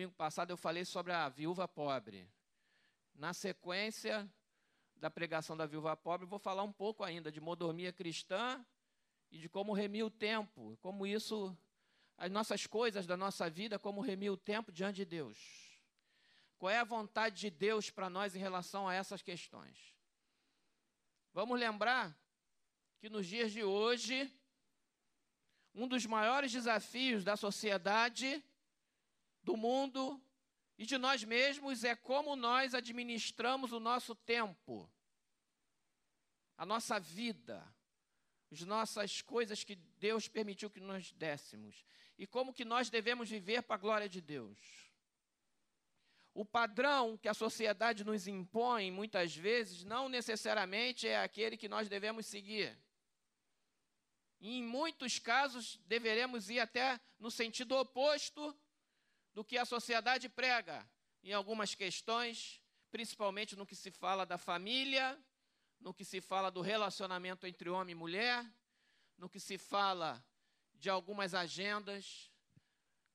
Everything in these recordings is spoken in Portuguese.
domingo passado eu falei sobre a viúva pobre. Na sequência da pregação da viúva pobre, vou falar um pouco ainda de modormia cristã e de como remir o tempo, como isso, as nossas coisas da nossa vida, como remir o tempo diante de Deus. Qual é a vontade de Deus para nós em relação a essas questões? Vamos lembrar que nos dias de hoje, um dos maiores desafios da sociedade, do mundo e de nós mesmos é como nós administramos o nosso tempo, a nossa vida, as nossas coisas que Deus permitiu que nós dessemos e como que nós devemos viver para a glória de Deus. O padrão que a sociedade nos impõe, muitas vezes, não necessariamente é aquele que nós devemos seguir. Em muitos casos, deveremos ir até no sentido oposto do que a sociedade prega, em algumas questões, principalmente no que se fala da família, no que se fala do relacionamento entre homem e mulher, no que se fala de algumas agendas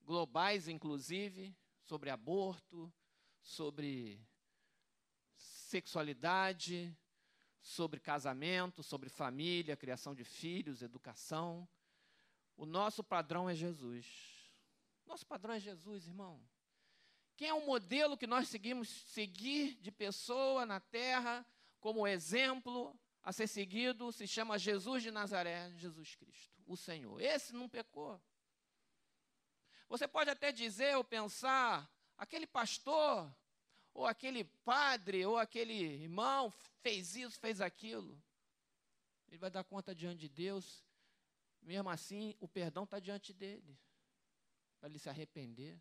globais, inclusive, sobre aborto, sobre sexualidade, sobre casamento, sobre família, criação de filhos, educação. O nosso padrão é Jesus. Nosso padrão é Jesus, irmão. Quem é o modelo que nós seguimos seguir de pessoa na terra como exemplo a ser seguido se chama Jesus de Nazaré, Jesus Cristo, o Senhor. Esse não pecou. Você pode até dizer ou pensar, aquele pastor ou aquele padre, ou aquele irmão fez isso, fez aquilo. Ele vai dar conta diante de Deus. Mesmo assim, o perdão está diante dele, para ele se arrepender.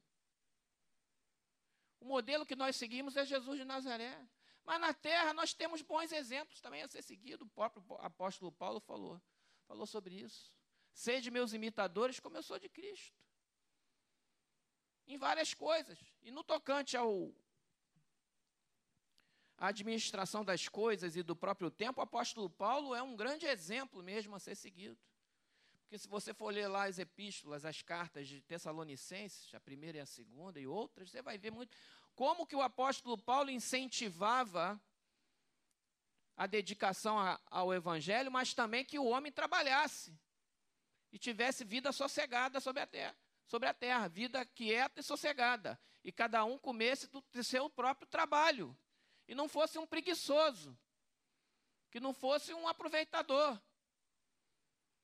O modelo que nós seguimos é Jesus de Nazaré. Mas na terra nós temos bons exemplos também a ser seguido. O próprio apóstolo Paulo falou, falou sobre isso. Sede meus imitadores, como eu sou de Cristo. Em várias coisas. E no tocante ao a administração das coisas e do próprio tempo, o apóstolo Paulo é um grande exemplo mesmo a ser seguido. Porque se você for ler lá as epístolas, as cartas de Tessalonicenses, a primeira e a segunda e outras, você vai ver muito como que o apóstolo Paulo incentivava a dedicação a, ao evangelho, mas também que o homem trabalhasse e tivesse vida sossegada sobre a terra, sobre a terra, vida quieta e sossegada, e cada um comesse do seu próprio trabalho e não fosse um preguiçoso, que não fosse um aproveitador,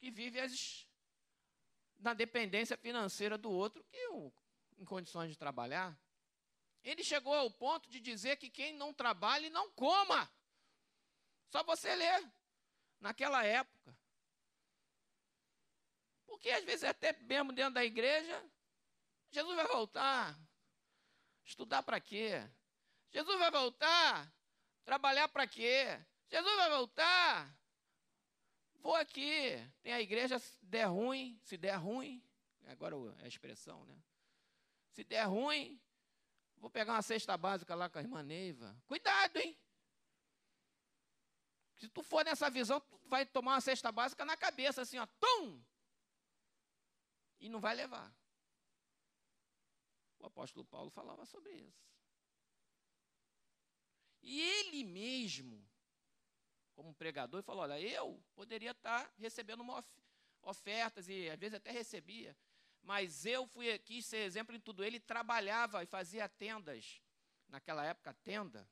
que vive as, na dependência financeira do outro, que em condições de trabalhar. Ele chegou ao ponto de dizer que quem não trabalha não coma. Só você ler. Naquela época. Porque às vezes até mesmo dentro da igreja, Jesus vai voltar. Estudar para quê? Jesus vai voltar? Trabalhar para quê? Jesus vai voltar? Vou aqui. Tem a igreja, se der ruim, se der ruim, agora é a expressão, né? Se der ruim, vou pegar uma cesta básica lá com a irmã Neiva. Cuidado, hein? Se tu for nessa visão, tu vai tomar uma cesta básica na cabeça, assim, ó, tum! E não vai levar. O apóstolo Paulo falava sobre isso. E ele mesmo, como pregador, falou: Olha, eu poderia estar recebendo uma of ofertas e às vezes até recebia, mas eu fui aqui ser exemplo em tudo. Ele trabalhava e fazia tendas. Naquela época, tenda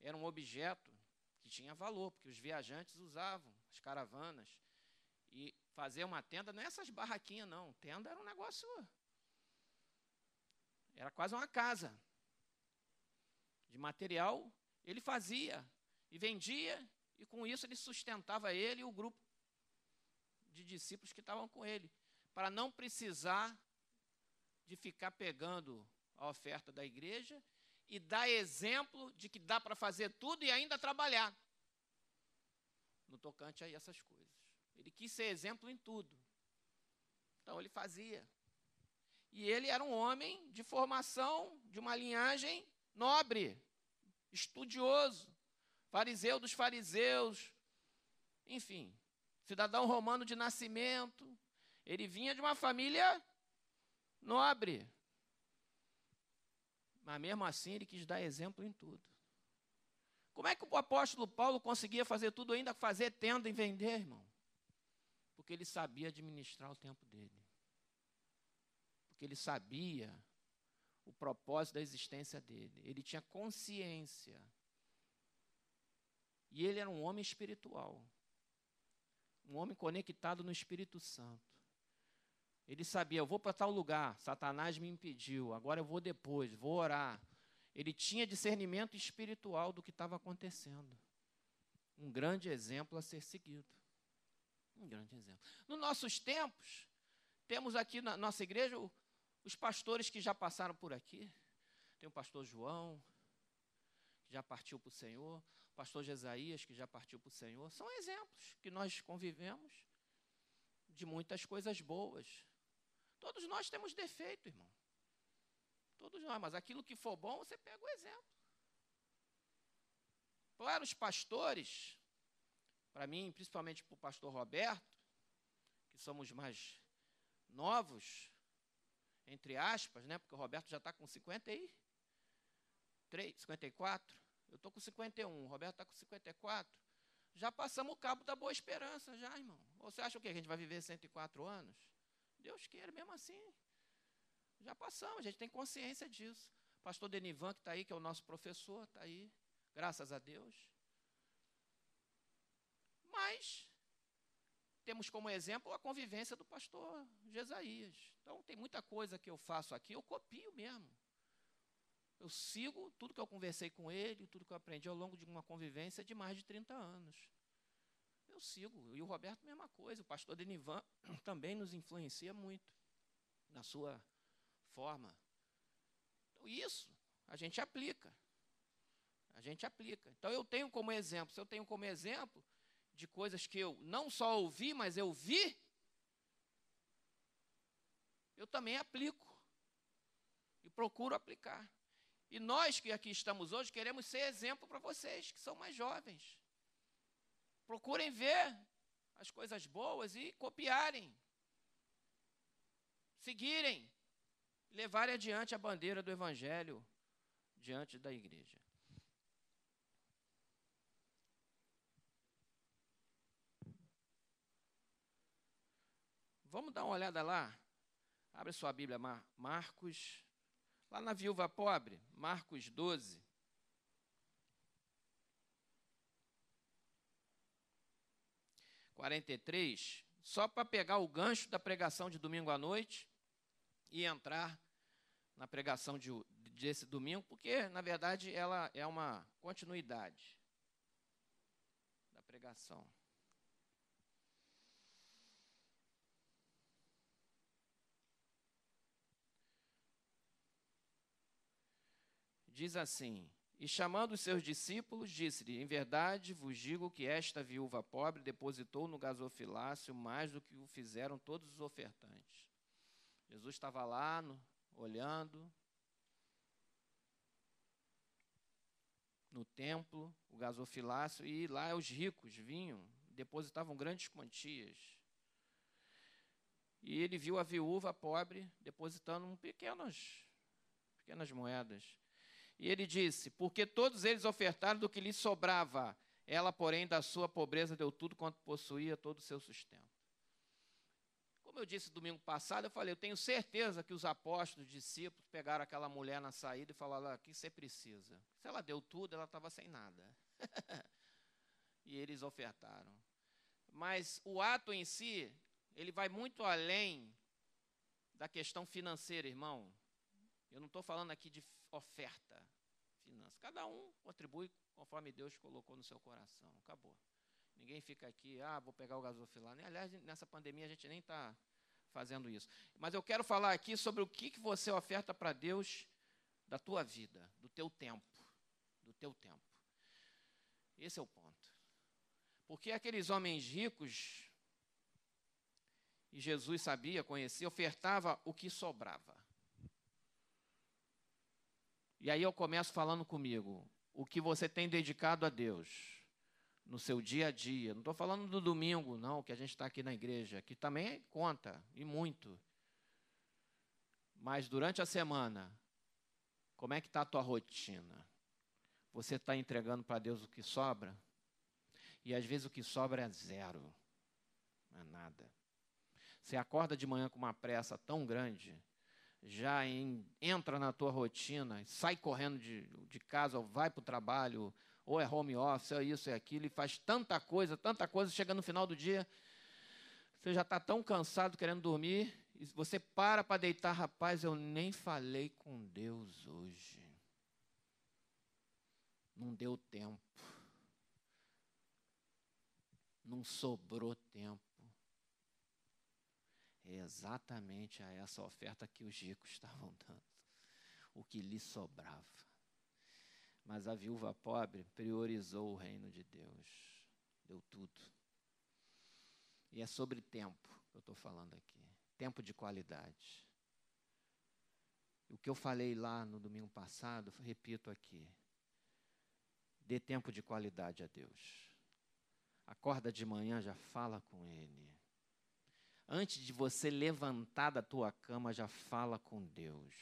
era um objeto que tinha valor, porque os viajantes usavam, as caravanas. E fazer uma tenda não é essas barraquinhas, não. Tenda era um negócio. Era quase uma casa de material, ele fazia e vendia, e com isso ele sustentava ele e o grupo de discípulos que estavam com ele, para não precisar de ficar pegando a oferta da igreja e dar exemplo de que dá para fazer tudo e ainda trabalhar. No tocante a essas coisas. Ele quis ser exemplo em tudo. Então ele fazia. E ele era um homem de formação, de uma linhagem nobre, estudioso, fariseu dos fariseus, enfim, cidadão romano de nascimento. Ele vinha de uma família nobre. Mas mesmo assim ele quis dar exemplo em tudo. Como é que o apóstolo Paulo conseguia fazer tudo, ainda fazer tenda e vender, irmão? Porque ele sabia administrar o tempo dele. Porque ele sabia o propósito da existência dele. Ele tinha consciência. E ele era um homem espiritual. Um homem conectado no Espírito Santo. Ele sabia, eu vou para tal lugar, Satanás me impediu, agora eu vou depois, vou orar. Ele tinha discernimento espiritual do que estava acontecendo. Um grande exemplo a ser seguido. Um grande exemplo. Nos nossos tempos, temos aqui na nossa igreja os pastores que já passaram por aqui. Tem o pastor João, que já partiu para o Senhor, pastor Jesaías, que já partiu para o Senhor. São exemplos que nós convivemos de muitas coisas boas. Todos nós temos defeito, irmão. Todos nós, mas aquilo que for bom, você pega o exemplo. Claro, os pastores, para mim, principalmente para o pastor Roberto, que somos mais novos, entre aspas, né? Porque o Roberto já está com 53, 54. Eu estou com 51, o Roberto está com 54. Já passamos o cabo da boa esperança, já, irmão. Você acha o que? A gente vai viver 104 anos? Deus queira, mesmo assim. Já passamos, a gente tem consciência disso. Pastor Denivan, que está aí, que é o nosso professor, está aí, graças a Deus. Mas temos como exemplo a convivência do pastor Jesaías. Então, tem muita coisa que eu faço aqui, eu copio mesmo. Eu sigo tudo que eu conversei com ele, tudo que eu aprendi ao longo de uma convivência de mais de 30 anos eu sigo. E o Roberto, mesma coisa. O pastor Denivan também nos influencia muito na sua forma. Então, isso a gente aplica. A gente aplica. Então, eu tenho como exemplo, se eu tenho como exemplo de coisas que eu não só ouvi, mas eu vi, eu também aplico. E procuro aplicar. E nós que aqui estamos hoje queremos ser exemplo para vocês, que são mais jovens. Procurem ver as coisas boas e copiarem, seguirem, levarem adiante a bandeira do Evangelho diante da igreja. Vamos dar uma olhada lá. Abre sua Bíblia, Marcos, lá na viúva pobre, Marcos 12. 43, só para pegar o gancho da pregação de domingo à noite e entrar na pregação de, desse domingo, porque, na verdade, ela é uma continuidade da pregação. Diz assim: e chamando os seus discípulos, disse-lhe: Em verdade vos digo que esta viúva pobre depositou no gasofilácio mais do que o fizeram todos os ofertantes. Jesus estava lá, no, olhando, no templo, o gasofilácio, e lá os ricos vinham, depositavam grandes quantias. E ele viu a viúva pobre depositando pequenas, pequenas moedas. E ele disse: Porque todos eles ofertaram do que lhe sobrava, ela, porém, da sua pobreza deu tudo quanto possuía, todo o seu sustento. Como eu disse domingo passado, eu falei: Eu tenho certeza que os apóstolos, os discípulos, pegaram aquela mulher na saída e falaram: O que você precisa? Se ela deu tudo, ela estava sem nada. e eles ofertaram. Mas o ato em si, ele vai muito além da questão financeira, irmão. Eu não estou falando aqui de oferta, finança. Cada um contribui conforme Deus colocou no seu coração. Acabou. Ninguém fica aqui, ah, vou pegar o gasofilar. Aliás, nessa pandemia a gente nem está fazendo isso. Mas eu quero falar aqui sobre o que, que você oferta para Deus da tua vida, do teu tempo. Do teu tempo. Esse é o ponto. Porque aqueles homens ricos, e Jesus sabia, conhecia, ofertava o que sobrava. E aí eu começo falando comigo, o que você tem dedicado a Deus no seu dia a dia. Não estou falando do domingo, não, que a gente está aqui na igreja, que também conta, e muito. Mas durante a semana, como é que está a tua rotina? Você está entregando para Deus o que sobra? E às vezes o que sobra é zero. Não é nada. Você acorda de manhã com uma pressa tão grande, já em, entra na tua rotina, sai correndo de, de casa, ou vai para o trabalho, ou é home office, ou é isso, é aquilo, e faz tanta coisa, tanta coisa, chega no final do dia, você já está tão cansado querendo dormir, e você para para deitar, rapaz, eu nem falei com Deus hoje. Não deu tempo. Não sobrou tempo. É exatamente a essa oferta que os ricos estavam dando. O que lhe sobrava. Mas a viúva pobre priorizou o reino de Deus. Deu tudo. E é sobre tempo que eu estou falando aqui. Tempo de qualidade. O que eu falei lá no domingo passado, repito aqui. Dê tempo de qualidade a Deus. Acorda de manhã, já fala com Ele. Antes de você levantar da tua cama, já fala com Deus.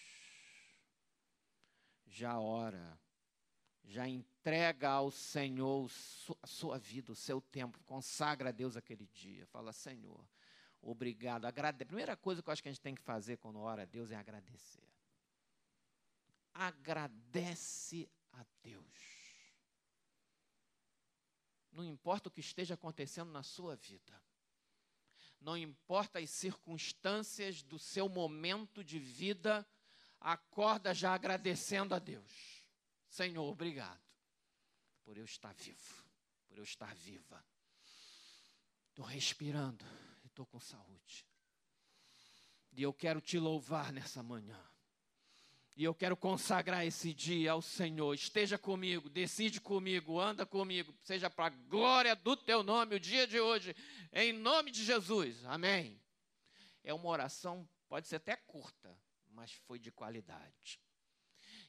Já ora. Já entrega ao Senhor a sua vida, o seu tempo. Consagra a Deus aquele dia. Fala, Senhor, obrigado. Agrade... A primeira coisa que eu acho que a gente tem que fazer quando ora a Deus é agradecer. Agradece a Deus. Não importa o que esteja acontecendo na sua vida não importa as circunstâncias do seu momento de vida, acorda já agradecendo a Deus. Senhor, obrigado por eu estar vivo, por eu estar viva. Estou respirando e estou com saúde. E eu quero te louvar nessa manhã. E eu quero consagrar esse dia ao Senhor. Esteja comigo, decide comigo, anda comigo, seja para a glória do teu nome o dia de hoje, em nome de Jesus. Amém. É uma oração, pode ser até curta, mas foi de qualidade.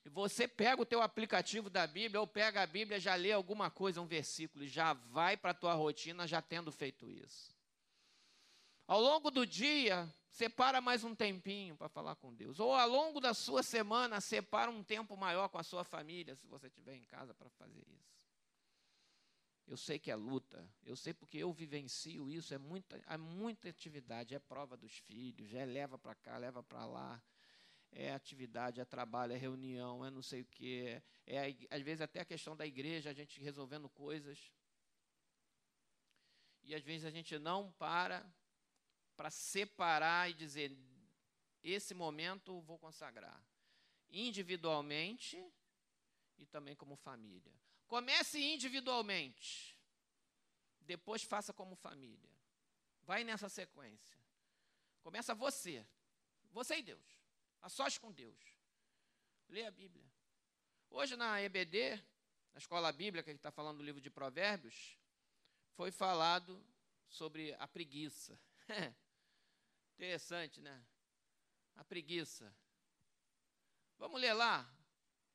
E você pega o teu aplicativo da Bíblia, ou pega a Bíblia, já lê alguma coisa, um versículo, e já vai para a tua rotina já tendo feito isso. Ao longo do dia, separa mais um tempinho para falar com Deus. Ou ao longo da sua semana, separa um tempo maior com a sua família, se você estiver em casa para fazer isso. Eu sei que é luta, eu sei porque eu vivencio isso, é muita, é muita atividade, é prova dos filhos, é leva para cá, leva para lá, é atividade, é trabalho, é reunião, é não sei o quê, é às vezes até a questão da igreja, a gente resolvendo coisas. E às vezes a gente não para para separar e dizer: esse momento vou consagrar, individualmente e também como família. Comece individualmente, depois faça como família. Vai nessa sequência. Começa você, você e Deus, a sós com Deus. Lê a Bíblia. Hoje na EBD, na escola bíblica que está falando do livro de Provérbios, foi falado sobre a preguiça. Interessante, né? A preguiça. Vamos ler lá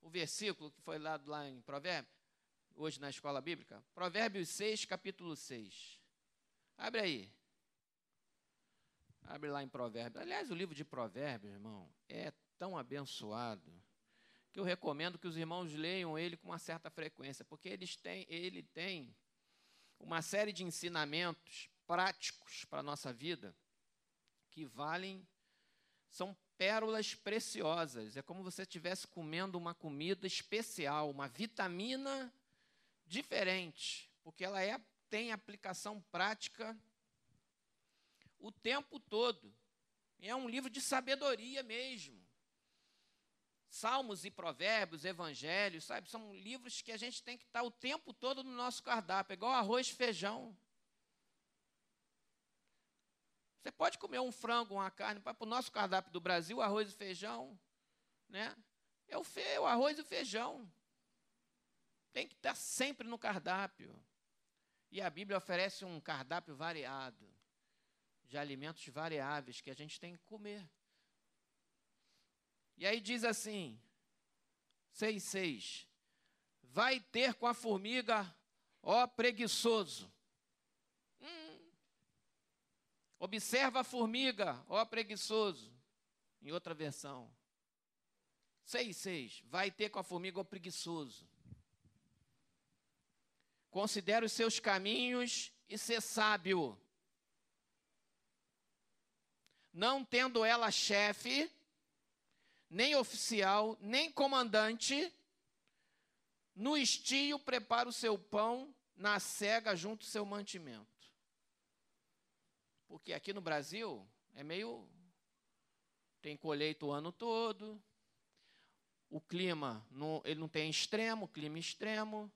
o versículo que foi lá, lá em Provérbios, hoje na escola bíblica. Provérbios 6, capítulo 6. Abre aí. Abre lá em Provérbios. Aliás, o livro de Provérbios, irmão, é tão abençoado que eu recomendo que os irmãos leiam ele com uma certa frequência, porque eles têm, ele tem uma série de ensinamentos práticos para a nossa vida que valem, são pérolas preciosas. É como você estivesse comendo uma comida especial, uma vitamina diferente, porque ela é, tem aplicação prática o tempo todo. É um livro de sabedoria mesmo. Salmos e provérbios, evangelhos, sabe? São livros que a gente tem que estar o tempo todo no nosso cardápio, igual arroz e feijão. Você pode comer um frango, uma carne, para o nosso cardápio do Brasil, arroz e feijão, né? É o, fe, o arroz e o feijão. Tem que estar sempre no cardápio. E a Bíblia oferece um cardápio variado, de alimentos variáveis que a gente tem que comer. E aí diz assim, 6,6: Vai ter com a formiga, ó preguiçoso, Observa a formiga, ó preguiçoso. Em outra versão. 6,6. Vai ter com a formiga o preguiçoso. Considere os seus caminhos e ser sábio. Não tendo ela chefe, nem oficial, nem comandante, no estio prepara o seu pão, na cega junto o seu mantimento. Porque aqui no Brasil é meio. Tem colheita o ano todo. O clima, não, ele não tem extremo, clima extremo.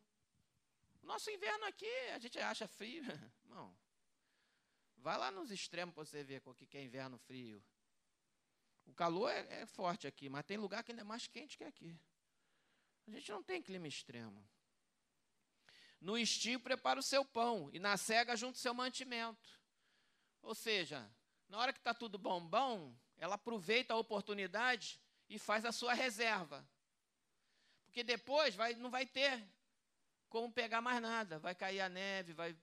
Nosso inverno aqui, a gente acha frio. Não. Vai lá nos extremos para você ver o que é inverno frio. O calor é, é forte aqui, mas tem lugar que ainda é mais quente que aqui. A gente não tem clima extremo. No estio, prepara o seu pão, e na cega, junto o seu mantimento. Ou seja, na hora que está tudo bombom, ela aproveita a oportunidade e faz a sua reserva. Porque depois vai, não vai ter como pegar mais nada. Vai cair a neve, vai.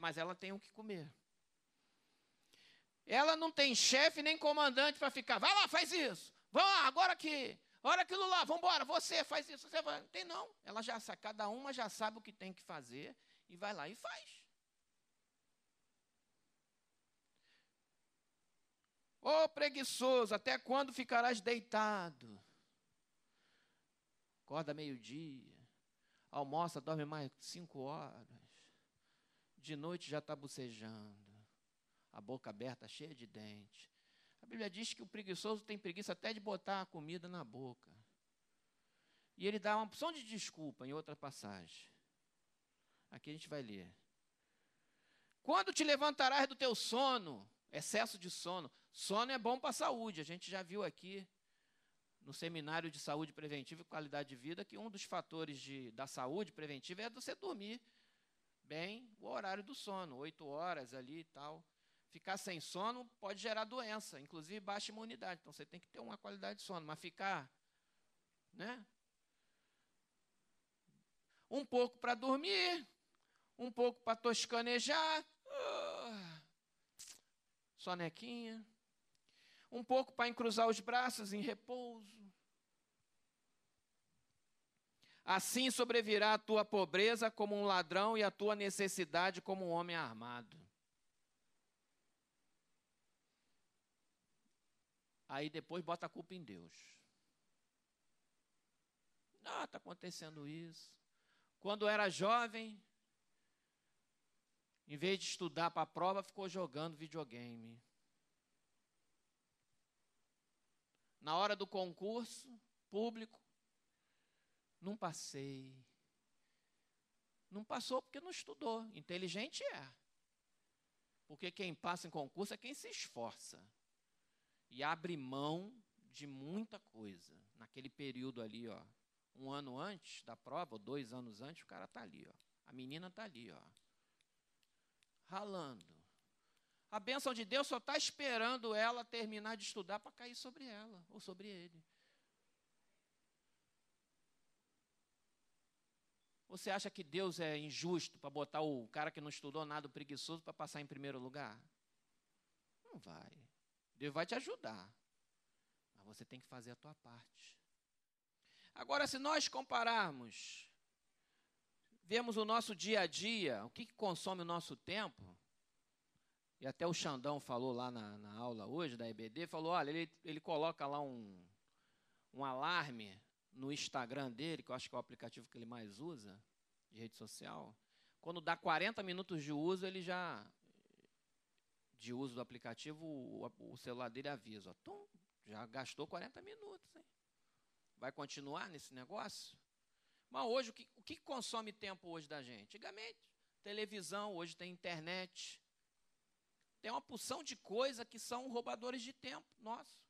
Mas ela tem o que comer. Ela não tem chefe nem comandante para ficar. Vai lá, faz isso. Vamos lá, agora aqui. Olha aquilo lá, vamos embora, você faz isso, você vai. Não tem não. Ela já sabe, cada uma já sabe o que tem que fazer e vai lá e faz. Ô oh, preguiçoso, até quando ficarás deitado? Acorda meio-dia, almoça, dorme mais cinco horas, de noite já está bocejando, a boca aberta, cheia de dente. A Bíblia diz que o preguiçoso tem preguiça até de botar a comida na boca. E ele dá uma opção de desculpa em outra passagem. Aqui a gente vai ler. Quando te levantarás do teu sono, excesso de sono. Sono é bom para a saúde. A gente já viu aqui no seminário de saúde preventiva e qualidade de vida que um dos fatores de, da saúde preventiva é você dormir bem o horário do sono, oito horas ali e tal. Ficar sem sono pode gerar doença, inclusive baixa imunidade. Então você tem que ter uma qualidade de sono. Mas ficar, né? Um pouco para dormir, um pouco para toscanejar, uh, sonequinha. Um pouco para encruzar os braços em repouso. Assim sobrevirá a tua pobreza como um ladrão e a tua necessidade como um homem armado. Aí depois bota a culpa em Deus. Ah, está acontecendo isso. Quando era jovem, em vez de estudar para a prova, ficou jogando videogame. Na hora do concurso público, não passei. Não passou porque não estudou. Inteligente é. Porque quem passa em concurso é quem se esforça e abre mão de muita coisa. Naquele período ali, ó, um ano antes da prova, ou dois anos antes, o cara está ali, ó. A menina está ali, ó, ralando. A bênção de Deus só está esperando ela terminar de estudar para cair sobre ela ou sobre ele. Você acha que Deus é injusto para botar o cara que não estudou nada, o preguiçoso, para passar em primeiro lugar? Não vai. Deus vai te ajudar. Mas você tem que fazer a tua parte. Agora, se nós compararmos, vemos o nosso dia a dia, o que, que consome o nosso tempo, e até o Xandão falou lá na, na aula hoje da EBD, falou, olha, ele, ele coloca lá um, um alarme no Instagram dele, que eu acho que é o aplicativo que ele mais usa, de rede social. Quando dá 40 minutos de uso, ele já de uso do aplicativo, o, o celular dele avisa, ó, tum, já gastou 40 minutos. Hein? Vai continuar nesse negócio? Mas hoje, o que, o que consome tempo hoje da gente? Antigamente, televisão, hoje tem internet. Tem uma porção de coisa que são roubadores de tempo nosso.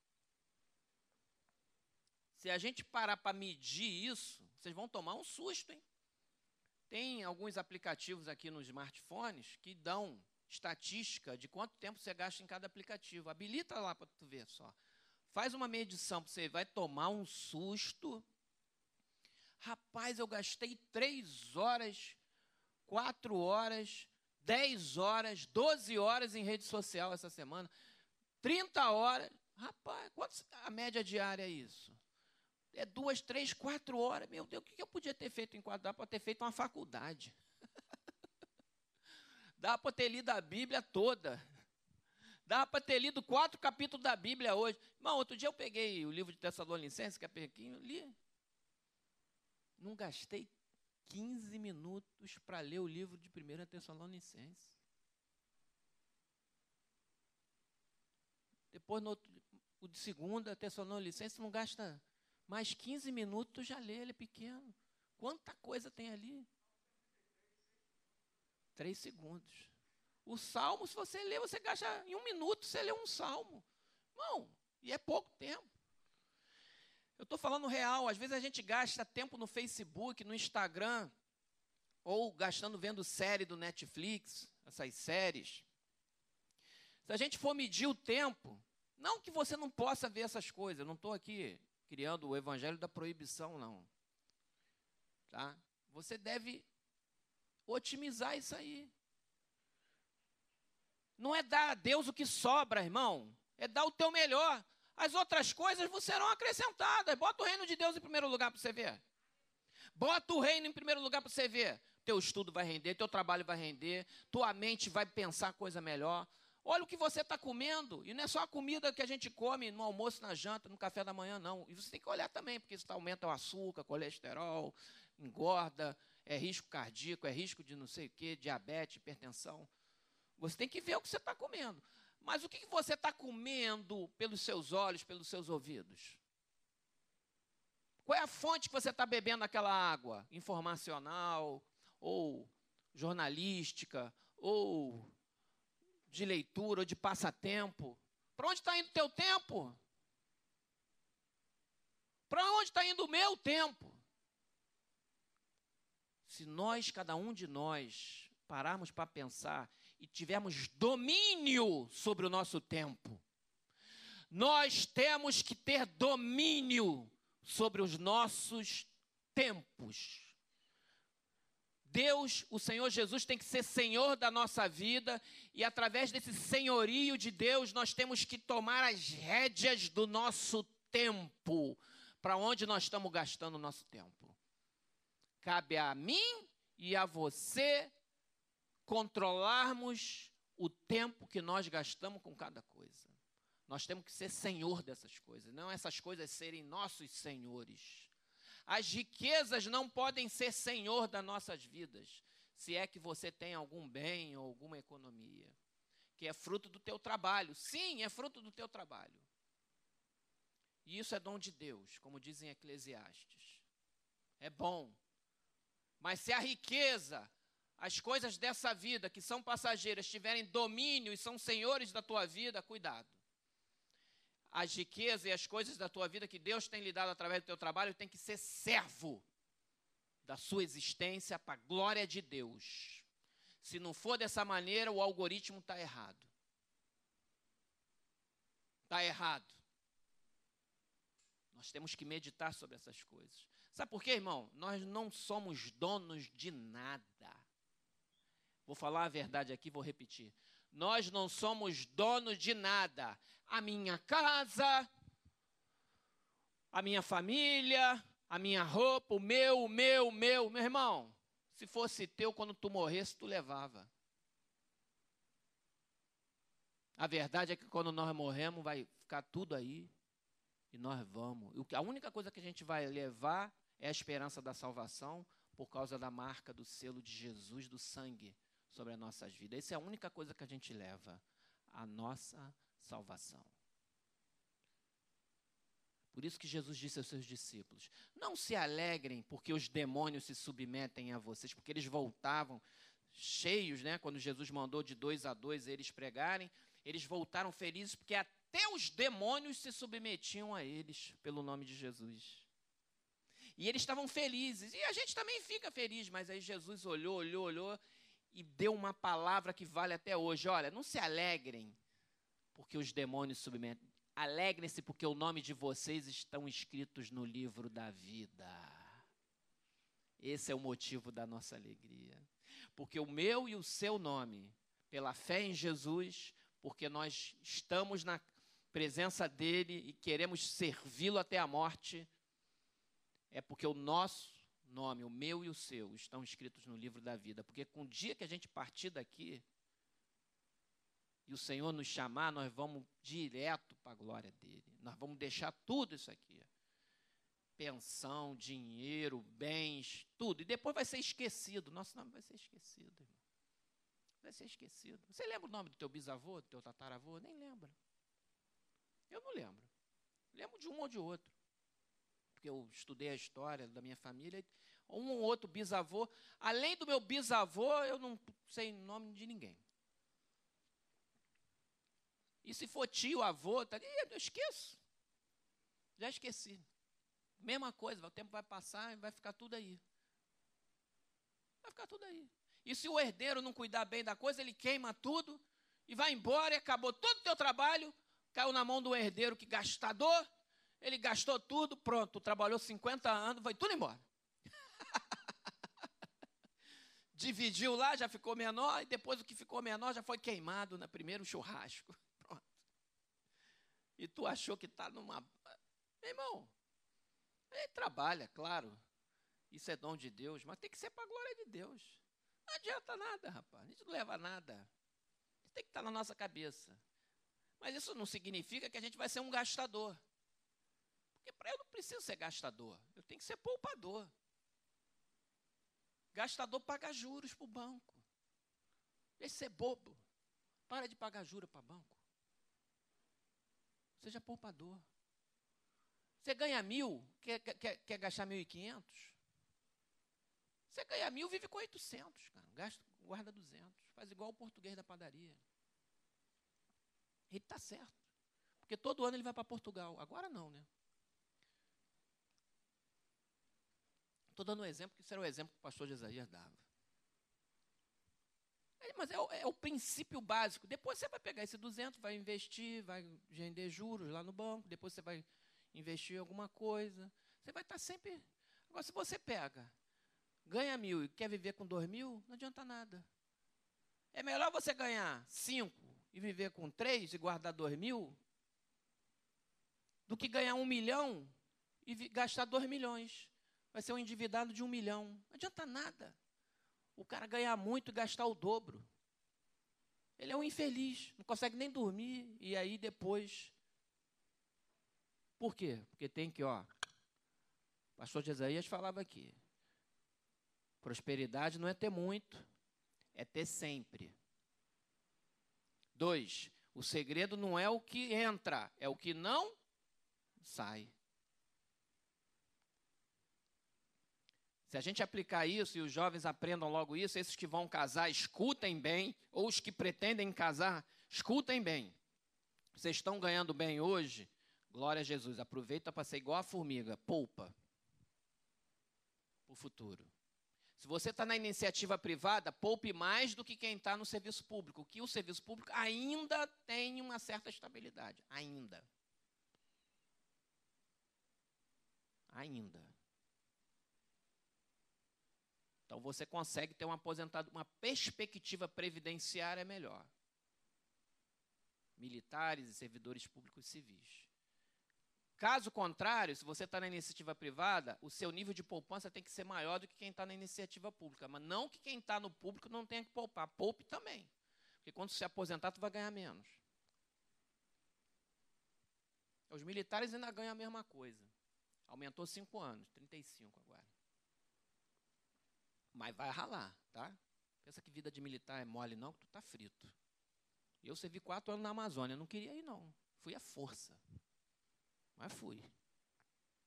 Se a gente parar para medir isso, vocês vão tomar um susto, hein? Tem alguns aplicativos aqui nos smartphones que dão estatística de quanto tempo você gasta em cada aplicativo. Habilita lá para tu ver só. Faz uma medição para você, vai tomar um susto. Rapaz, eu gastei três horas, quatro horas, dez horas, doze horas em rede social essa semana, 30 horas. Rapaz, quanto a média diária é isso? É duas, três, quatro horas. Meu Deus, o que eu podia ter feito em quatro? Dá para ter feito uma faculdade. Dá para ter lido a Bíblia toda. Dá para ter lido quatro capítulos da Bíblia hoje. Irmão, outro dia eu peguei o livro de Tessalonicenses, que é pequeno, li. Não gastei 15 minutos para ler o livro de 1 Tessalonicenses. Depois, no outro, o de segunda Tessalonicenses, não gasta mais 15 minutos, já lê, ele é pequeno. Quanta coisa tem ali? Três segundos. O salmo, se você ler, você gasta em um minuto, você lê um salmo. Irmão, e é pouco tempo. Eu estou falando real, às vezes a gente gasta tempo no Facebook, no Instagram, ou gastando vendo série do Netflix, essas séries. Se a gente for medir o tempo, não que você não possa ver essas coisas, eu não estou aqui criando o evangelho da proibição, não. Tá? Você deve otimizar isso aí. Não é dar a Deus o que sobra, irmão. É dar o teu melhor. As outras coisas serão acrescentadas. Bota o reino de Deus em primeiro lugar para você ver. Bota o reino em primeiro lugar para você ver. Teu estudo vai render, teu trabalho vai render, tua mente vai pensar coisa melhor. Olha o que você está comendo. E não é só a comida que a gente come no almoço, na janta, no café da manhã, não. E você tem que olhar também, porque isso aumenta o açúcar, colesterol, engorda, é risco cardíaco, é risco de não sei o quê, diabetes, hipertensão. Você tem que ver o que você está comendo. Mas o que você está comendo pelos seus olhos, pelos seus ouvidos? Qual é a fonte que você está bebendo aquela água? Informacional, ou jornalística, ou de leitura, ou de passatempo? Para onde está indo o teu tempo? Para onde está indo o meu tempo? Se nós, cada um de nós, pararmos para pensar e tivermos domínio sobre o nosso tempo. Nós temos que ter domínio sobre os nossos tempos. Deus, o Senhor Jesus, tem que ser Senhor da nossa vida, e através desse senhorio de Deus, nós temos que tomar as rédeas do nosso tempo, para onde nós estamos gastando o nosso tempo. Cabe a mim e a você controlarmos o tempo que nós gastamos com cada coisa. Nós temos que ser senhor dessas coisas, não essas coisas serem nossos senhores. As riquezas não podem ser senhor das nossas vidas, se é que você tem algum bem ou alguma economia, que é fruto do teu trabalho. Sim, é fruto do teu trabalho. E isso é dom de Deus, como dizem Eclesiastes. É bom. Mas se a riqueza as coisas dessa vida que são passageiras tiverem domínio e são senhores da tua vida, cuidado. As riquezas e as coisas da tua vida que Deus tem lhe dado através do teu trabalho tem que ser servo da sua existência para a glória de Deus. Se não for dessa maneira, o algoritmo está errado. Está errado. Nós temos que meditar sobre essas coisas. Sabe por quê, irmão? Nós não somos donos de nada. Vou falar a verdade aqui, vou repetir. Nós não somos donos de nada. A minha casa, a minha família, a minha roupa, o meu, o meu, o meu. Meu irmão, se fosse teu, quando tu morresse, tu levava. A verdade é que quando nós morremos, vai ficar tudo aí e nós vamos. A única coisa que a gente vai levar é a esperança da salvação por causa da marca do selo de Jesus, do sangue sobre as nossas vidas. Essa é a única coisa que a gente leva, a nossa salvação. Por isso que Jesus disse aos seus discípulos: Não se alegrem porque os demônios se submetem a vocês, porque eles voltavam cheios, né? Quando Jesus mandou de dois a dois eles pregarem, eles voltaram felizes porque até os demônios se submetiam a eles pelo nome de Jesus. E eles estavam felizes. E a gente também fica feliz, mas aí Jesus olhou, olhou, olhou e deu uma palavra que vale até hoje. Olha, não se alegrem porque os demônios submetem. Alegrem-se porque o nome de vocês estão escritos no livro da vida. Esse é o motivo da nossa alegria. Porque o meu e o seu nome, pela fé em Jesus, porque nós estamos na, presença dele e queremos servi-lo até a morte, é porque o nosso nome, o meu e o seu, estão escritos no livro da vida. Porque com o dia que a gente partir daqui e o Senhor nos chamar, nós vamos direto para a glória dele. Nós vamos deixar tudo isso aqui. Pensão, dinheiro, bens, tudo. E depois vai ser esquecido. Nosso nome vai ser esquecido, irmão. Vai ser esquecido. Você lembra o nome do teu bisavô, do teu tataravô? Nem lembra. Eu não lembro. Lembro de um ou de outro. Porque eu estudei a história da minha família. Um ou outro bisavô. Além do meu bisavô, eu não sei nome de ninguém. E se for tio, avô, tá, eu esqueço. Já esqueci. Mesma coisa, o tempo vai passar e vai ficar tudo aí. Vai ficar tudo aí. E se o herdeiro não cuidar bem da coisa, ele queima tudo e vai embora e acabou todo o teu trabalho, caiu na mão do herdeiro que gastador, ele gastou tudo, pronto, trabalhou 50 anos, vai tudo embora. Dividiu lá, já ficou menor, e depois o que ficou menor já foi queimado no primeiro churrasco. Pronto. E tu achou que está numa. Meu irmão, ele trabalha, claro. Isso é dom de Deus, mas tem que ser para a glória de Deus. Não adianta nada, rapaz. A gente não leva nada. Tem que estar na nossa cabeça. Mas isso não significa que a gente vai ser um gastador. Porque para eu não preciso ser gastador. Eu tenho que ser poupador. Gastador paga juros para o banco. De ser bobo. Para de pagar juros para banco. Seja poupador. Você ganha mil, quer, quer, quer gastar mil e quinhentos? Você ganha mil, vive com 800, cara. Gasta, guarda 200. Faz igual o português da padaria. Ele está certo. Porque todo ano ele vai para Portugal. Agora não, né? Estou dando um exemplo, que isso era o exemplo que o pastor Isaías dava. É, mas é o, é o, princípio básico. Depois você vai pegar esse 200, vai investir, vai render juros lá no banco, depois você vai investir em alguma coisa. Você vai estar sempre. Agora, se você pega ganha mil e quer viver com dois mil, não adianta nada. É melhor você ganhar cinco e viver com três e guardar dois mil, do que ganhar um milhão e gastar dois milhões. Vai ser um endividado de um milhão. Não adianta nada. O cara ganhar muito e gastar o dobro. Ele é um infeliz, não consegue nem dormir e aí depois. Por quê? Porque tem que, ó. O pastor Jesaías falava aqui: Prosperidade não é ter muito, é ter sempre. Dois, o segredo não é o que entra, é o que não sai. Se a gente aplicar isso e os jovens aprendam logo isso, esses que vão casar, escutem bem, ou os que pretendem casar, escutem bem. Vocês estão ganhando bem hoje? Glória a Jesus. Aproveita para ser igual a formiga, poupa para o futuro. Se você está na iniciativa privada, poupe mais do que quem está no serviço público, que o serviço público ainda tem uma certa estabilidade. Ainda. Ainda. Então você consegue ter uma aposentado, uma perspectiva previdenciária melhor. Militares e servidores públicos civis. Caso contrário, se você está na iniciativa privada, o seu nível de poupança tem que ser maior do que quem está na iniciativa pública. Mas não que quem está no público não tenha que poupar. Poupe também. Porque quando se aposentar, tu vai ganhar menos. Os militares ainda ganham a mesma coisa. Aumentou 5 anos, 35 agora. Mas vai ralar, tá? Pensa que vida de militar é mole, não, que tu tá frito. Eu servi quatro anos na Amazônia, não queria ir, não. Fui à força. Mas fui.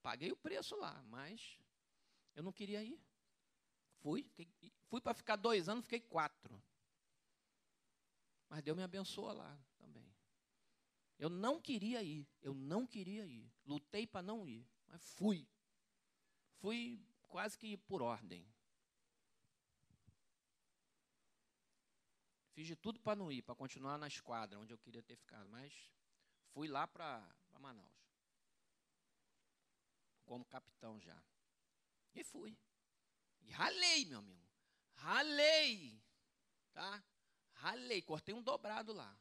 Paguei o preço lá, mas eu não queria ir. Fui. fui para ficar dois anos, fiquei quatro. Mas Deus me abençoa lá também. Eu não queria ir. Eu não queria ir. Lutei para não ir. Mas fui. Fui quase que por ordem. Fiz de tudo para não ir, para continuar na esquadra, onde eu queria ter ficado. Mas fui lá para Manaus como capitão já. E fui. E ralei, meu amigo. Ralei. Tá? Ralei. Cortei um dobrado lá.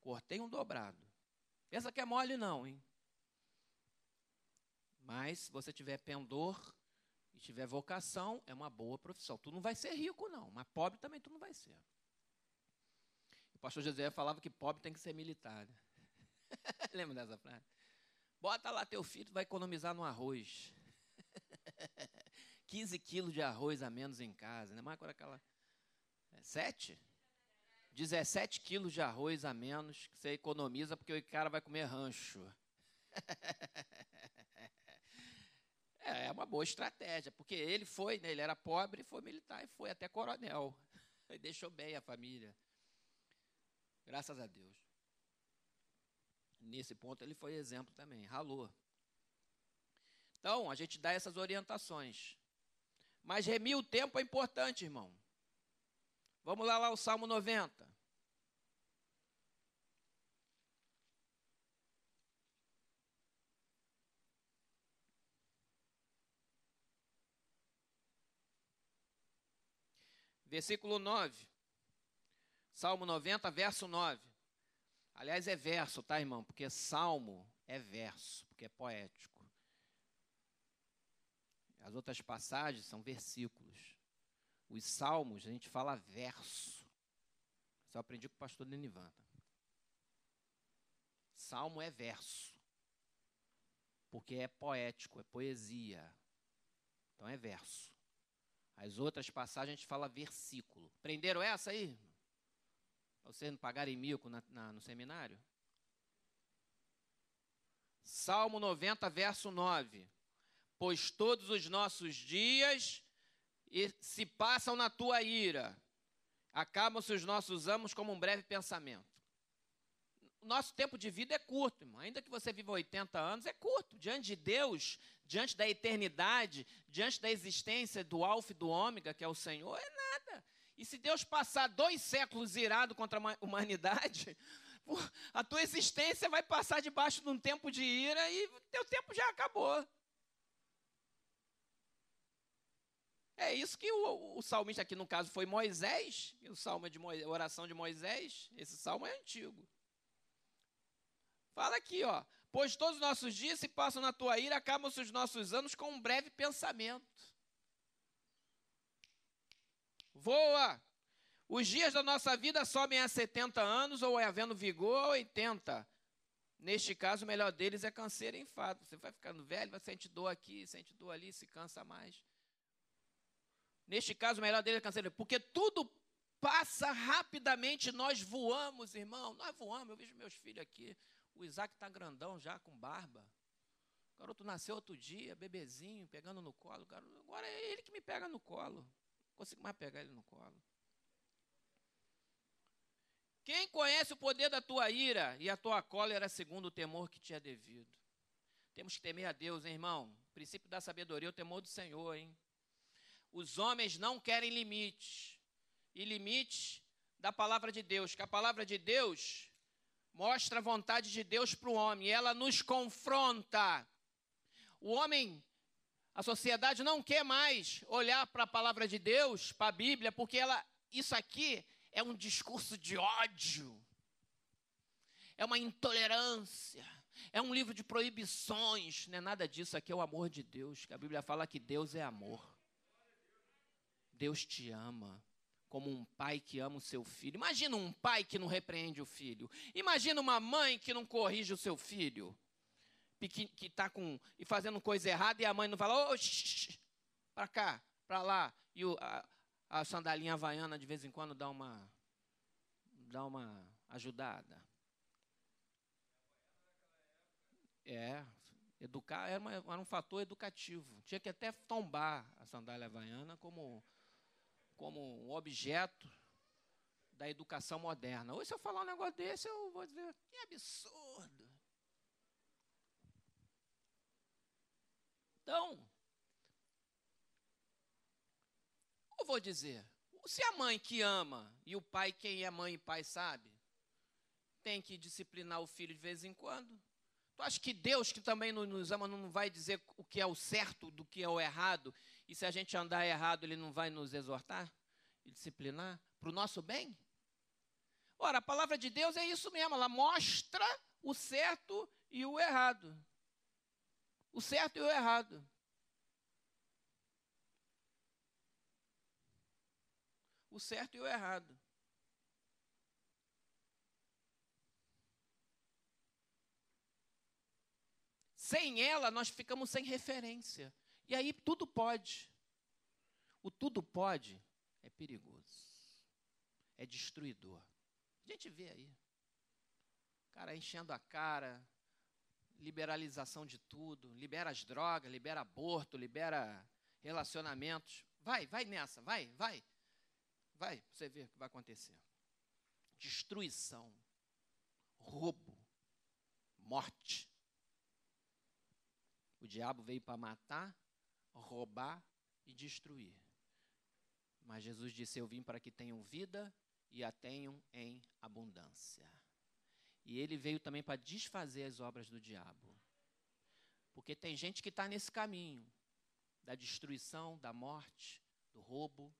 Cortei um dobrado. Pensa que é mole não, hein? Mas se você tiver pendor e tiver vocação, é uma boa profissão. Tu não vai ser rico não, mas pobre também tu não vai ser. Pastor José falava que pobre tem que ser militar. Né? Lembra dessa frase? Bota lá teu filho, vai economizar no arroz. 15 quilos de arroz a menos em casa, né? Mais agora aquela. É, 7? 17 quilos de arroz a menos que você economiza porque o cara vai comer rancho. é, é uma boa estratégia, porque ele foi, né, ele era pobre, foi militar e foi até coronel. E deixou bem a família. Graças a Deus. Nesse ponto ele foi exemplo também, ralou. Então, a gente dá essas orientações. Mas remir o tempo é importante, irmão. Vamos lá, lá o Salmo 90. Versículo 9. Salmo 90, verso 9. Aliás, é verso, tá, irmão? Porque salmo é verso, porque é poético. As outras passagens são versículos. Os salmos, a gente fala verso. Eu aprendi com o pastor Denivanta. Salmo é verso. Porque é poético, é poesia. Então é verso. As outras passagens a gente fala versículo. Prenderam essa aí? Vocês não pagarem mico na, na, no seminário? Salmo 90, verso 9. Pois todos os nossos dias se passam na tua ira, acabam-se os nossos anos como um breve pensamento. O nosso tempo de vida é curto, irmão. Ainda que você viva 80 anos, é curto. Diante de Deus, diante da eternidade, diante da existência do Alfa e do Ômega, que é o Senhor, é nada. E se Deus passar dois séculos irado contra a humanidade, a tua existência vai passar debaixo de um tempo de ira e teu tempo já acabou. É isso que o, o, salmista aqui, no caso, foi Moisés, o salmo de Moisés, oração de Moisés, esse salmo é antigo. Fala aqui, ó. Pois todos os nossos dias se passam na tua ira, acabam-se os nossos anos com um breve pensamento. Voa! Os dias da nossa vida sobem a 70 anos, ou é havendo vigor, a 80. Neste caso, o melhor deles é câncer e enfado. Você vai ficando velho, vai sente dor aqui, sente dor ali, se cansa mais. Neste caso, o melhor dele é cancelar, porque tudo passa rapidamente, nós voamos, irmão. Nós voamos, eu vejo meus filhos aqui. O Isaac está grandão já, com barba. O garoto nasceu outro dia, bebezinho, pegando no colo. Agora é ele que me pega no colo. Consigo mais pegar ele no colo. Quem conhece o poder da tua ira e a tua cólera segundo o temor que te é devido? Temos que temer a Deus, hein, irmão? O princípio da sabedoria é o temor do Senhor, hein? Os homens não querem limites. E limites da palavra de Deus, que a palavra de Deus mostra a vontade de Deus para o homem, ela nos confronta. O homem, a sociedade não quer mais olhar para a palavra de Deus, para a Bíblia, porque ela, isso aqui é um discurso de ódio, é uma intolerância, é um livro de proibições, não é nada disso, aqui é o amor de Deus, que a Bíblia fala que Deus é amor. Deus te ama como um pai que ama o seu filho. Imagina um pai que não repreende o filho. Imagina uma mãe que não corrige o seu filho. Que está com e fazendo coisa errada e a mãe não fala, ô, para cá, para lá. E o, a, a sandalinha havaiana de vez em quando dá uma, dá uma ajudada. É, educar era, uma, era um fator educativo. Tinha que até tombar a sandália havaiana como como um objeto da educação moderna. Hoje, se eu falar um negócio desse, eu vou dizer, que absurdo. Então, eu vou dizer, se a mãe que ama e o pai, quem é mãe e pai sabe, tem que disciplinar o filho de vez em quando. Tu acha que Deus, que também nos ama, não vai dizer o que é o certo do que é o errado e se a gente andar errado, ele não vai nos exortar e disciplinar para o nosso bem? Ora, a palavra de Deus é isso mesmo, ela mostra o certo e o errado. O certo e o errado. O certo e o errado. Sem ela, nós ficamos sem referência. E aí tudo pode. O tudo pode é perigoso. É destruidor. A gente vê aí. O cara enchendo a cara, liberalização de tudo, libera as drogas, libera aborto, libera relacionamentos. Vai, vai nessa, vai, vai. Vai, você vê o que vai acontecer. Destruição, roubo, morte. O diabo veio para matar, roubar e destruir. Mas Jesus disse: Eu vim para que tenham vida e a tenham em abundância. E ele veio também para desfazer as obras do diabo. Porque tem gente que está nesse caminho da destruição, da morte, do roubo,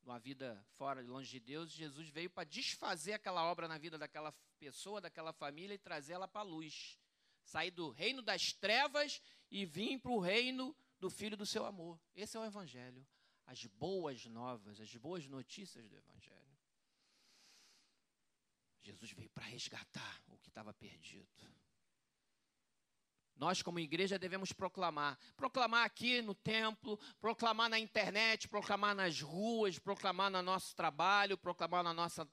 de uma vida fora, longe de Deus. Jesus veio para desfazer aquela obra na vida daquela pessoa, daquela família e trazê-la para a luz. Sair do reino das trevas e vir para o reino do Filho do seu amor. Esse é o Evangelho. As boas novas, as boas notícias do Evangelho. Jesus veio para resgatar o que estava perdido. Nós, como igreja, devemos proclamar. Proclamar aqui no templo, proclamar na internet, proclamar nas ruas, proclamar no nosso trabalho, proclamar na nossa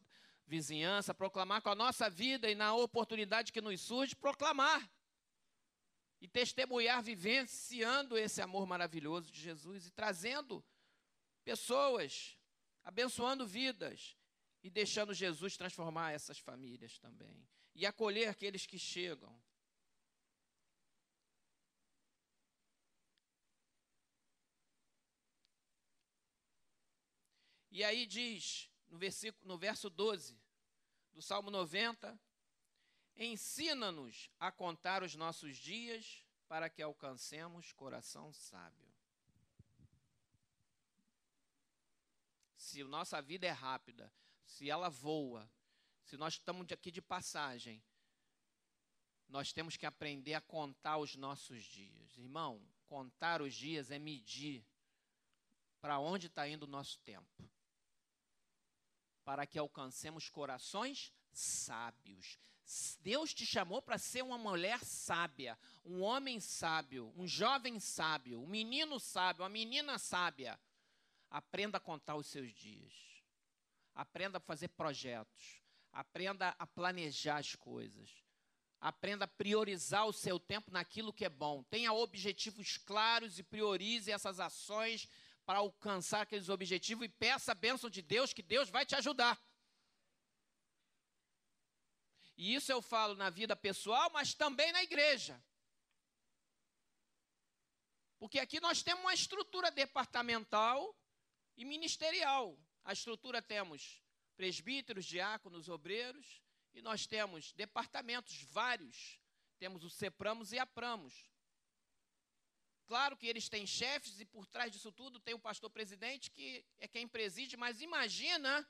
vizinhança, proclamar com a nossa vida e na oportunidade que nos surge, proclamar e testemunhar vivenciando esse amor maravilhoso de Jesus e trazendo pessoas, abençoando vidas e deixando Jesus transformar essas famílias também e acolher aqueles que chegam. E aí diz, no, versículo, no verso 12 do Salmo 90, Ensina-nos a contar os nossos dias para que alcancemos coração sábio. Se nossa vida é rápida, se ela voa, se nós estamos aqui de passagem, nós temos que aprender a contar os nossos dias. Irmão, contar os dias é medir para onde está indo o nosso tempo. Para que alcancemos corações sábios. Deus te chamou para ser uma mulher sábia, um homem sábio, um jovem sábio, um menino sábio, uma menina sábia. Aprenda a contar os seus dias. Aprenda a fazer projetos. Aprenda a planejar as coisas. Aprenda a priorizar o seu tempo naquilo que é bom. Tenha objetivos claros e priorize essas ações para alcançar aqueles objetivos e peça a bênção de Deus, que Deus vai te ajudar. E isso eu falo na vida pessoal, mas também na igreja. Porque aqui nós temos uma estrutura departamental e ministerial. A estrutura temos presbíteros, diáconos, obreiros, e nós temos departamentos vários. Temos o CEPRAMOS e a PRAMOS. Claro que eles têm chefes e por trás disso tudo tem o pastor presidente que é quem preside, mas imagina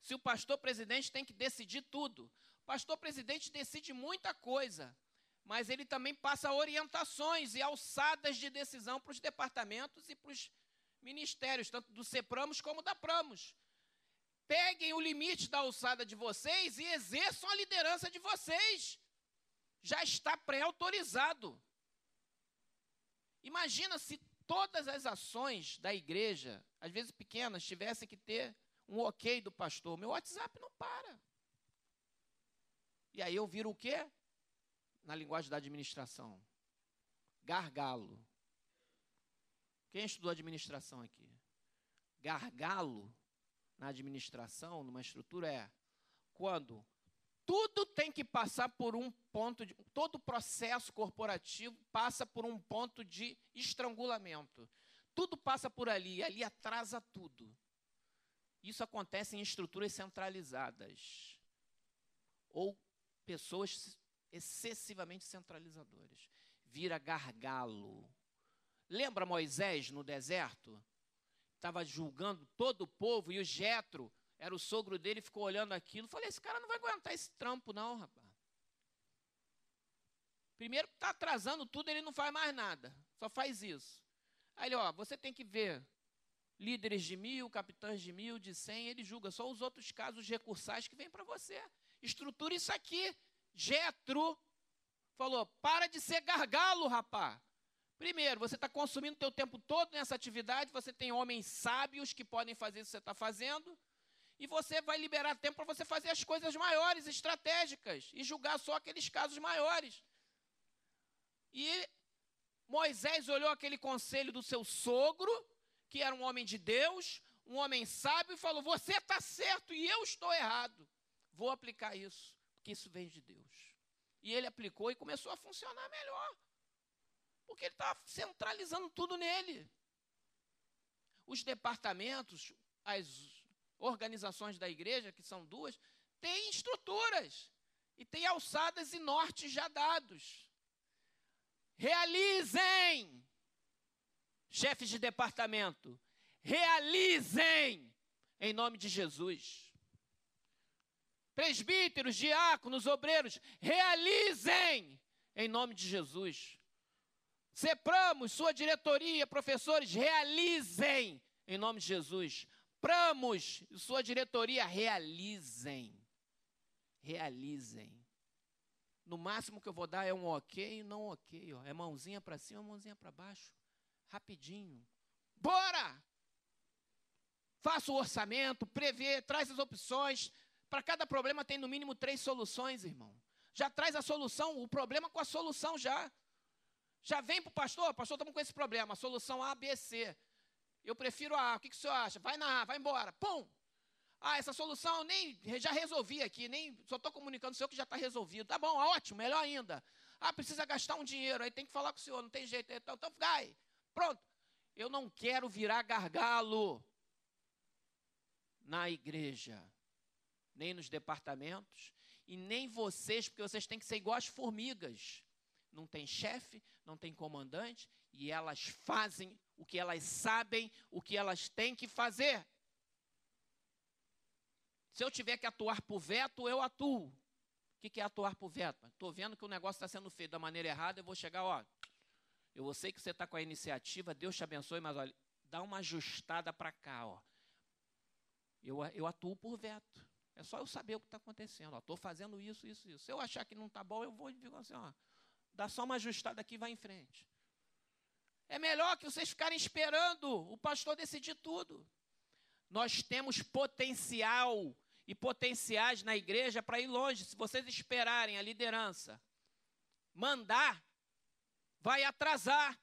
se o pastor presidente tem que decidir tudo. Pastor presidente decide muita coisa, mas ele também passa orientações e alçadas de decisão para os departamentos e para os ministérios, tanto do CEPRAMOS como da PRAMOS. Peguem o limite da alçada de vocês e exerçam a liderança de vocês. Já está pré-autorizado. Imagina se todas as ações da igreja, às vezes pequenas, tivessem que ter um ok do pastor. Meu WhatsApp não para. E aí eu viro o quê? Na linguagem da administração. Gargalo. Quem estudou administração aqui? Gargalo na administração, numa estrutura, é quando tudo tem que passar por um ponto de. Todo processo corporativo passa por um ponto de estrangulamento. Tudo passa por ali, ali atrasa tudo. Isso acontece em estruturas centralizadas. Ou pessoas excessivamente centralizadoras. Vira gargalo. Lembra Moisés no deserto? Estava julgando todo o povo e o Jetro, era o sogro dele, ficou olhando aquilo. Falei, esse cara não vai aguentar esse trampo não, rapaz. Primeiro, está atrasando tudo, ele não faz mais nada, só faz isso. Aí ele, ó, você tem que ver líderes de mil, capitães de mil, de cem, ele julga só os outros casos recursais que vêm para você. Estrutura isso aqui. Getro falou: para de ser gargalo, rapá. Primeiro, você está consumindo o teu tempo todo nessa atividade, você tem homens sábios que podem fazer isso que você está fazendo, e você vai liberar tempo para você fazer as coisas maiores, estratégicas, e julgar só aqueles casos maiores. E Moisés olhou aquele conselho do seu sogro, que era um homem de Deus, um homem sábio, e falou: Você está certo e eu estou errado. Vou aplicar isso, porque isso vem de Deus. E ele aplicou e começou a funcionar melhor. Porque ele estava centralizando tudo nele. Os departamentos, as organizações da igreja, que são duas, têm estruturas e têm alçadas e nortes já dados. Realizem, chefes de departamento, realizem em nome de Jesus. Presbíteros, diáconos, obreiros, realizem em nome de Jesus. Sepramos, sua diretoria, professores, realizem em nome de Jesus. Pramos, sua diretoria, realizem. Realizem. No máximo que eu vou dar é um ok e não ok. Ó. É mãozinha para cima, mãozinha para baixo. Rapidinho. Bora! Faça o orçamento, prevê, traz as opções. Para cada problema tem no mínimo três soluções, irmão. Já traz a solução, o problema com a solução já. Já vem para o pastor, pastor, estamos com esse problema, solução A, B, C. Eu prefiro a o que, que o senhor acha? Vai na A, vai embora. Pum! Ah, essa solução nem já resolvi aqui, nem só estou comunicando o senhor que já está resolvido. Tá bom, ótimo, melhor ainda. Ah, precisa gastar um dinheiro, aí tem que falar com o senhor, não tem jeito. Então, então vai. Pronto. Eu não quero virar gargalo na igreja, nem nos departamentos, e nem vocês, porque vocês têm que ser igual as formigas. Não tem chefe, não tem comandante, e elas fazem o que elas sabem, o que elas têm que fazer. Se eu tiver que atuar por veto, eu atuo. O que é atuar por veto? Estou vendo que o negócio está sendo feito da maneira errada, eu vou chegar, ó. Eu sei que você está com a iniciativa, Deus te abençoe, mas olha, dá uma ajustada para cá, ó. Eu, eu atuo por veto. É só eu saber o que está acontecendo. Estou fazendo isso, isso, isso. Se eu achar que não está bom, eu vou e digo assim, ó, dá só uma ajustada aqui e vai em frente. É melhor que vocês ficarem esperando o pastor decidir tudo. Nós temos potencial e potenciais na igreja para ir longe. Se vocês esperarem a liderança mandar, vai atrasar.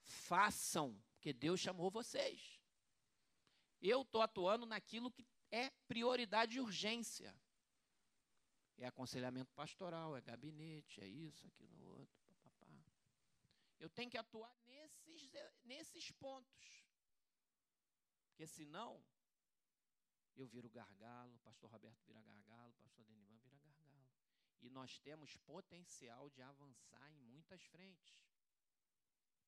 Façam, porque Deus chamou vocês. Eu estou atuando naquilo que é prioridade e urgência. É aconselhamento pastoral, é gabinete, é isso, aquilo, outro, papapá. Eu tenho que atuar nesses, nesses pontos. Porque senão, eu viro gargalo, o pastor Roberto vira gargalo, o pastor Denivan vira gargalo. E nós temos potencial de avançar em muitas frentes.